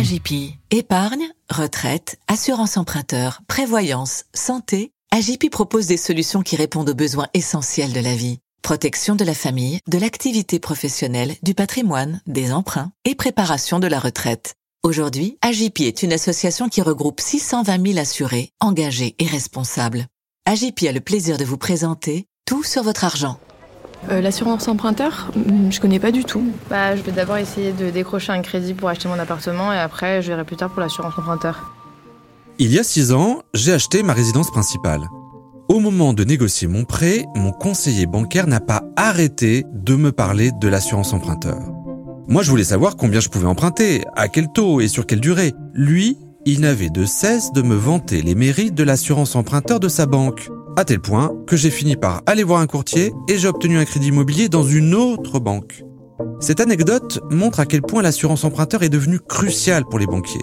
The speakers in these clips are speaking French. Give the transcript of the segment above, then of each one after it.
AGP. Épargne, retraite, assurance emprunteur, prévoyance, santé. AGP propose des solutions qui répondent aux besoins essentiels de la vie. Protection de la famille, de l'activité professionnelle, du patrimoine, des emprunts et préparation de la retraite. Aujourd'hui, AGP est une association qui regroupe 620 000 assurés, engagés et responsables. AGP a le plaisir de vous présenter Tout sur votre argent. Euh, L'assurance emprunteur, hmm, je connais pas du tout. Bah, je vais d'abord essayer de décrocher un crédit pour acheter mon appartement et après, je verrai plus tard pour l'assurance emprunteur. Il y a six ans, j'ai acheté ma résidence principale. Au moment de négocier mon prêt, mon conseiller bancaire n'a pas arrêté de me parler de l'assurance emprunteur. Moi, je voulais savoir combien je pouvais emprunter, à quel taux et sur quelle durée. Lui, il n'avait de cesse de me vanter les mérites de l'assurance emprunteur de sa banque. À tel point que j'ai fini par aller voir un courtier et j'ai obtenu un crédit immobilier dans une autre banque. Cette anecdote montre à quel point l'assurance emprunteur est devenue cruciale pour les banquiers.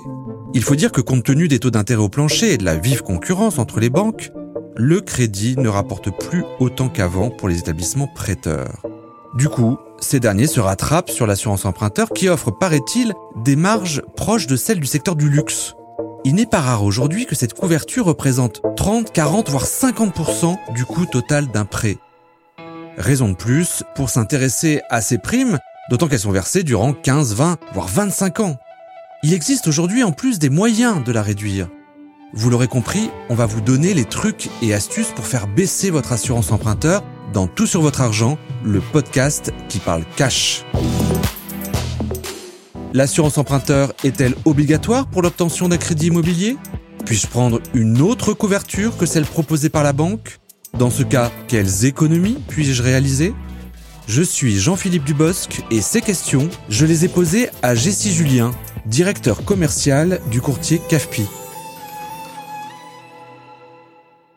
Il faut dire que compte tenu des taux d'intérêt au plancher et de la vive concurrence entre les banques, le crédit ne rapporte plus autant qu'avant pour les établissements prêteurs. Du coup, ces derniers se rattrapent sur l'assurance emprunteur qui offre, paraît-il, des marges proches de celles du secteur du luxe. Il n'est pas rare aujourd'hui que cette couverture représente 30, 40, voire 50% du coût total d'un prêt. Raison de plus pour s'intéresser à ces primes, d'autant qu'elles sont versées durant 15, 20, voire 25 ans. Il existe aujourd'hui en plus des moyens de la réduire. Vous l'aurez compris, on va vous donner les trucs et astuces pour faire baisser votre assurance emprunteur dans Tout sur votre argent, le podcast qui parle cash. L'assurance emprunteur est-elle obligatoire pour l'obtention d'un crédit immobilier? Puis-je prendre une autre couverture que celle proposée par la banque? Dans ce cas, quelles économies puis-je réaliser? Je suis Jean-Philippe Dubosc et ces questions, je les ai posées à Jessie Julien, directeur commercial du courtier CAFPI.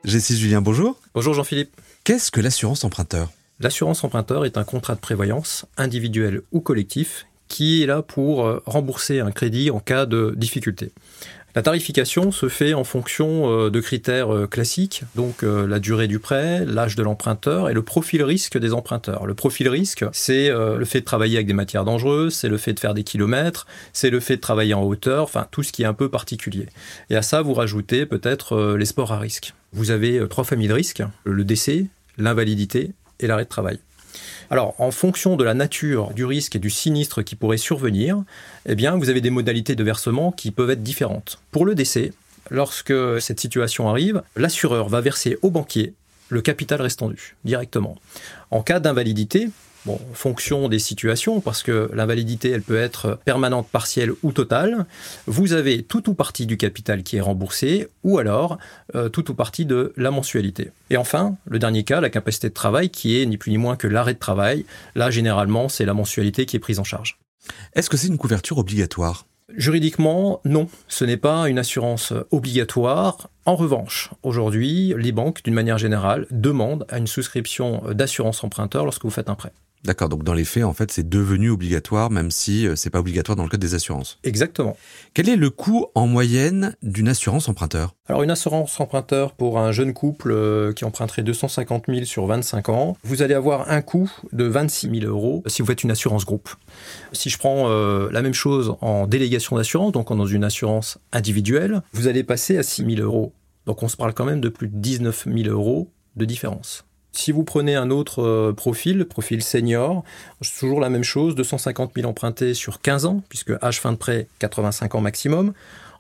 Jessie Julien, bonjour. Bonjour Jean-Philippe. Qu'est-ce que l'assurance emprunteur? L'assurance emprunteur est un contrat de prévoyance, individuel ou collectif, qui est là pour euh, rembourser un crédit en cas de difficulté. La tarification se fait en fonction euh, de critères euh, classiques, donc la durée du prêt, l'âge de l'emprunteur et le profil risque des emprunteurs. Le profil risque, c'est le fait de travailler avec des matières dangereuses, c'est le fait de faire des kilomètres, c'est le fait de travailler en hauteur, enfin tout ce qui est un peu particulier. Et à ça, vous rajoutez peut-être les sports à risque. Vous avez trois familles de risques, le décès, l'invalidité et l'arrêt de travail. Alors, en fonction de la nature du risque et du sinistre qui pourrait survenir, eh bien, vous avez des modalités de versement qui peuvent être différentes. Pour le décès, lorsque cette situation arrive, l'assureur va verser au banquier le capital restant dû directement. En cas d'invalidité, en fonction des situations, parce que l'invalidité, elle peut être permanente, partielle ou totale, vous avez tout ou partie du capital qui est remboursé, ou alors euh, tout ou partie de la mensualité. Et enfin, le dernier cas, la capacité de travail, qui est ni plus ni moins que l'arrêt de travail. Là, généralement, c'est la mensualité qui est prise en charge. Est-ce que c'est une couverture obligatoire? Juridiquement, non, ce n'est pas une assurance obligatoire. En revanche, aujourd'hui, les banques, d'une manière générale, demandent à une souscription d'assurance emprunteur lorsque vous faites un prêt. D'accord, donc dans les faits, en fait, c'est devenu obligatoire, même si euh, c'est pas obligatoire dans le code des assurances. Exactement. Quel est le coût en moyenne d'une assurance emprunteur? Alors une assurance emprunteur pour un jeune couple euh, qui emprunterait 250 000 sur 25 ans, vous allez avoir un coût de 26 000 euros si vous faites une assurance groupe. Si je prends euh, la même chose en délégation d'assurance, donc dans une assurance individuelle, vous allez passer à 6 000 euros. Donc on se parle quand même de plus de 19 000 euros de différence. Si vous prenez un autre euh, profil, profil senior, c'est toujours la même chose, 250 000 empruntés sur 15 ans, puisque âge fin de prêt 85 ans maximum,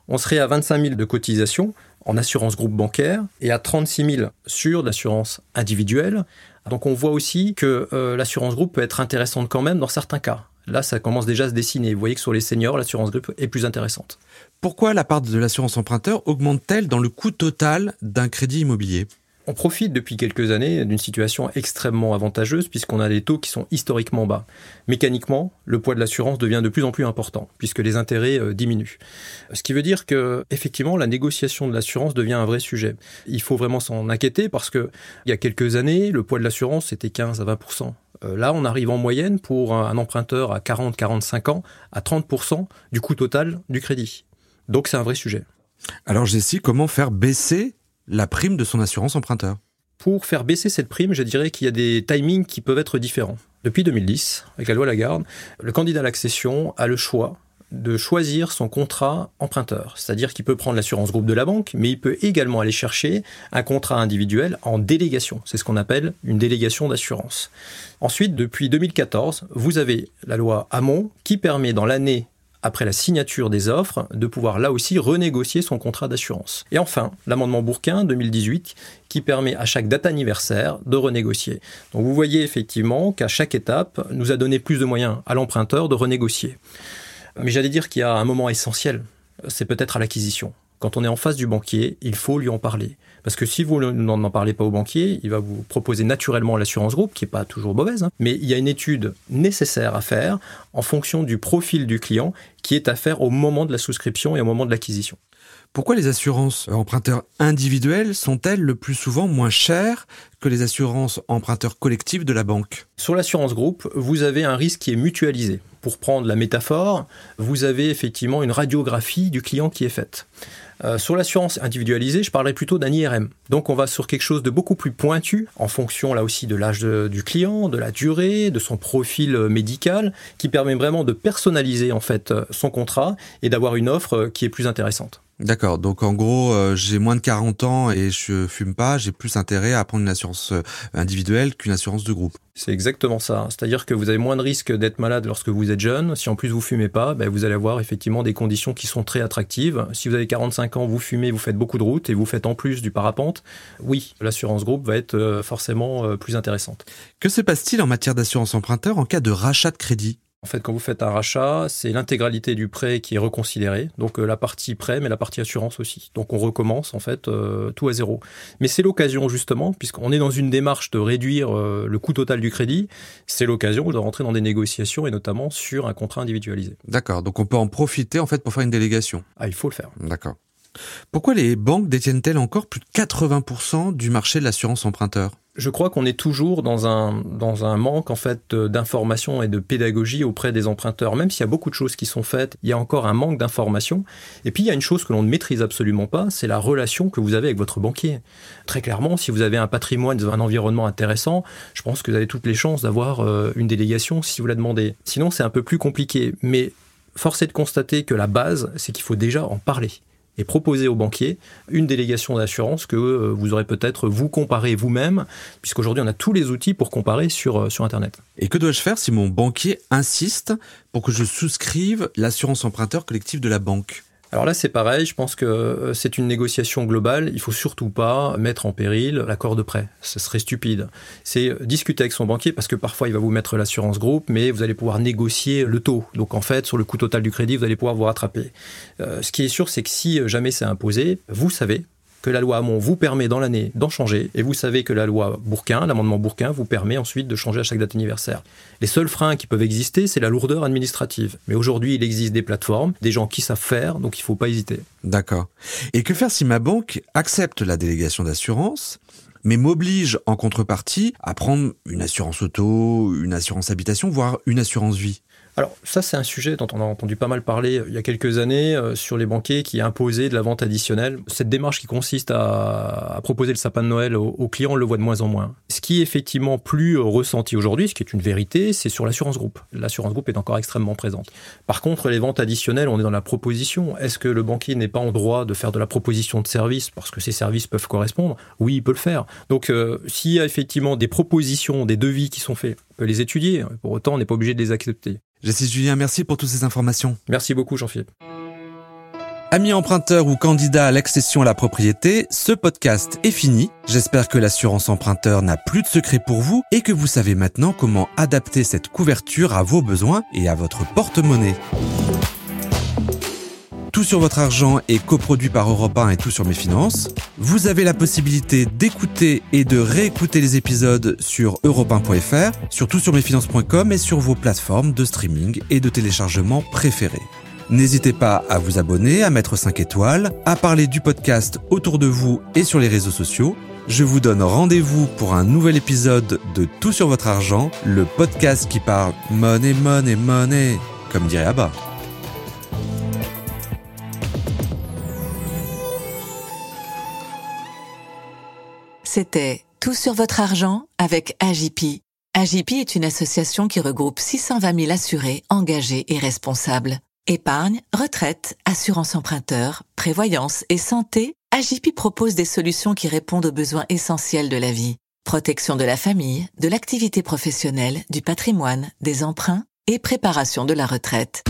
on serait à 25 000 de cotisation en assurance groupe bancaire et à 36 000 sur l'assurance individuelle. Donc on voit aussi que euh, l'assurance groupe peut être intéressante quand même dans certains cas. Là, ça commence déjà à se dessiner. Vous voyez que sur les seniors, l'assurance groupe est plus intéressante. Pourquoi la part de l'assurance emprunteur augmente-t-elle dans le coût total d'un crédit immobilier? On profite depuis quelques années d'une situation extrêmement avantageuse puisqu'on a des taux qui sont historiquement bas. Mécaniquement, le poids de l'assurance devient de plus en plus important puisque les intérêts euh, diminuent. Ce qui veut dire que effectivement la négociation de l'assurance devient un vrai sujet. Il faut vraiment s'en inquiéter parce que il y a quelques années, le poids de l'assurance c'était 15 à 20% euh, Là, on arrive en moyenne pour un emprunteur à 40-45 ans à 30% du coût total du crédit. Donc c'est un vrai sujet. Alors Jessie, comment faire baisser la prime de son assurance emprunteur Pour faire baisser cette prime, je dirais qu'il y a des timings qui peuvent être différents. Depuis 2010, avec la loi Lagarde, le candidat à l'accession a le choix de choisir son contrat emprunteur. C'est-à-dire qu'il peut prendre l'assurance groupe de la banque, mais il peut également aller chercher un contrat individuel en délégation. C'est ce qu'on appelle une délégation d'assurance. Ensuite, depuis 2014, vous avez la loi Hamon qui permet dans l'année après la signature des offres, de pouvoir là aussi renégocier son contrat d'assurance. Et enfin, l'amendement Bourquin 2018 qui permet à chaque date anniversaire de renégocier. Donc vous voyez effectivement qu'à chaque étape, nous a donné plus de moyens à l'emprunteur de renégocier. Mais j'allais dire qu'il y a un moment essentiel, c'est peut-être à l'acquisition. Quand on est en face du banquier, il faut lui en parler. Parce que si vous n'en parlez pas au banquier, il va vous proposer naturellement l'assurance groupe, qui n'est pas toujours mauvaise, hein. mais il y a une étude nécessaire à faire en fonction du profil du client qui est à faire au moment de la souscription et au moment de l'acquisition. Pourquoi les assurances emprunteurs individuels sont-elles le plus souvent moins chères que les assurances emprunteurs collectives de la banque? Sur l'assurance groupe, vous avez un risque qui est mutualisé. Pour prendre la métaphore, vous avez effectivement une radiographie du client qui est faite. Euh, sur l'assurance individualisée, je parlerai plutôt d'un IRM. Donc on va sur quelque chose de beaucoup plus pointu, en fonction là aussi de l'âge du client, de la durée, de son profil euh, médical, qui permet vraiment de personnaliser en fait euh, son contrat et d'avoir une offre qui est plus intéressante. D'accord. Donc en gros, euh, j'ai moins de 40 ans et je fume pas, j'ai plus intérêt à prendre une assurance euh, individuelle qu'une assurance de groupe. C'est exactement ça. C'est-à-dire que vous avez moins de risques d'être malade lorsque vous êtes jeune. Si en plus vous fumez pas, ben, vous allez avoir effectivement des conditions qui sont très attractives. Si vous avez 45 ans, vous fumez, vous faites beaucoup de routes et vous faites en plus du parapente, oui, l'assurance groupe va être euh, forcément plus intéressante. Que se passe-t-il en matière d'assurance emprunteur en cas de rachat de crédit? En fait, quand vous faites un rachat, c'est l'intégralité du prêt qui est reconsidérée, donc euh, la partie prêt, mais la partie assurance aussi. Donc on recommence en fait euh, tout à zéro. Mais c'est l'occasion justement, puisqu'on est dans une démarche de réduire euh, le coût total du crédit, c'est l'occasion de rentrer dans des négociations et notamment sur un contrat individualisé. D'accord. Donc on peut en profiter en fait pour faire une délégation. Ah, il faut le faire. D'accord. Pourquoi les banques détiennent-elles encore plus de 80% du marché de l'assurance emprunteur? Je crois qu'on est toujours dans un, dans un manque en fait d'information et de pédagogie auprès des emprunteurs. Même s'il y a beaucoup de choses qui sont faites, il y a encore un manque d'information. Et puis il y a une chose que l'on ne maîtrise absolument pas, c'est la relation que vous avez avec votre banquier. Très clairement, si vous avez un patrimoine, un environnement intéressant, je pense que vous avez toutes les chances d'avoir euh, une délégation si vous la demandez. Sinon, c'est un peu plus compliqué. Mais force est de constater que la base, c'est qu'il faut déjà en parler et proposer au banquier une délégation d'assurance que euh, vous aurez peut-être vous comparer vous-même, puisqu'aujourd'hui on a tous les outils pour comparer sur, euh, sur Internet. Et que dois-je faire si mon banquier insiste pour que je souscrive l'assurance emprunteur collective de la banque? Alors là, c'est pareil. Je pense que euh, c'est une négociation globale. Il faut surtout pas mettre en péril l'accord de prêt. Ce serait stupide. C'est discuter avec son banquier parce que parfois il va vous mettre l'assurance groupe, mais vous allez pouvoir négocier le taux. Donc en fait, sur le coût total du crédit, vous allez pouvoir vous rattraper. Euh, ce qui est sûr, c'est que si jamais c'est imposé, vous savez que la loi Hamon vous permet dans l'année d'en changer, et vous savez que la loi Bourquin, l'amendement Bourquin, vous permet ensuite de changer à chaque date anniversaire. Les seuls freins qui peuvent exister, c'est la lourdeur administrative. Mais aujourd'hui, il existe des plateformes, des gens qui savent faire, donc il ne faut pas hésiter. D'accord. Et que faire si ma banque accepte la délégation d'assurance mais m'oblige en contrepartie à prendre une assurance auto, une assurance habitation, voire une assurance vie? Alors ça, c'est un sujet dont on a entendu pas mal parler euh, il y a quelques années euh, sur les banquiers qui imposaient de la vente additionnelle. Cette démarche qui consiste à, proposer le sapin de Noël aux, clients, on le voit de moins en moins. Ce qui est effectivement plus euh, ressenti aujourd'hui, ce qui est une vérité, c'est sur l'assurance groupe. L'assurance groupe est encore extrêmement présente. Par contre, les ventes additionnelles, on est dans la proposition. Est-ce que le banquier n'est pas en droit de faire de la proposition de service parce que ces services peuvent correspondre? Oui, il peut le faire. Donc s'il y a effectivement des propositions, des devis qui sont faits, on peut les étudier. Pour autant, on n'est pas obligé de les accepter. Jessie Julien, merci pour toutes ces informations. Merci beaucoup, Jean-Philippe. Amis emprunteurs ou candidats à l'accession à la propriété, ce podcast est fini. J'espère que l'assurance emprunteur n'a plus de secret pour vous et que vous savez maintenant comment adapter cette couverture à vos besoins et à votre porte-monnaie. Tout sur votre argent est coproduit par Europe 1 et Tout sur mes finances. Vous avez la possibilité d'écouter et de réécouter les épisodes sur europe1.fr, sur toutsurmesfinances.com et sur vos plateformes de streaming et de téléchargement préférées. N'hésitez pas à vous abonner, à mettre 5 étoiles, à parler du podcast autour de vous et sur les réseaux sociaux. Je vous donne rendez-vous pour un nouvel épisode de Tout sur votre argent, le podcast qui parle money, money, money, comme dirait Abba. C'était Tout sur votre argent avec AGP. AGP est une association qui regroupe 620 000 assurés, engagés et responsables. Épargne, retraite, assurance emprunteur, prévoyance et santé, AJP propose des solutions qui répondent aux besoins essentiels de la vie. Protection de la famille, de l'activité professionnelle, du patrimoine, des emprunts et préparation de la retraite.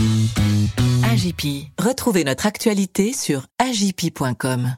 AJP. Retrouvez notre actualité sur agip.com.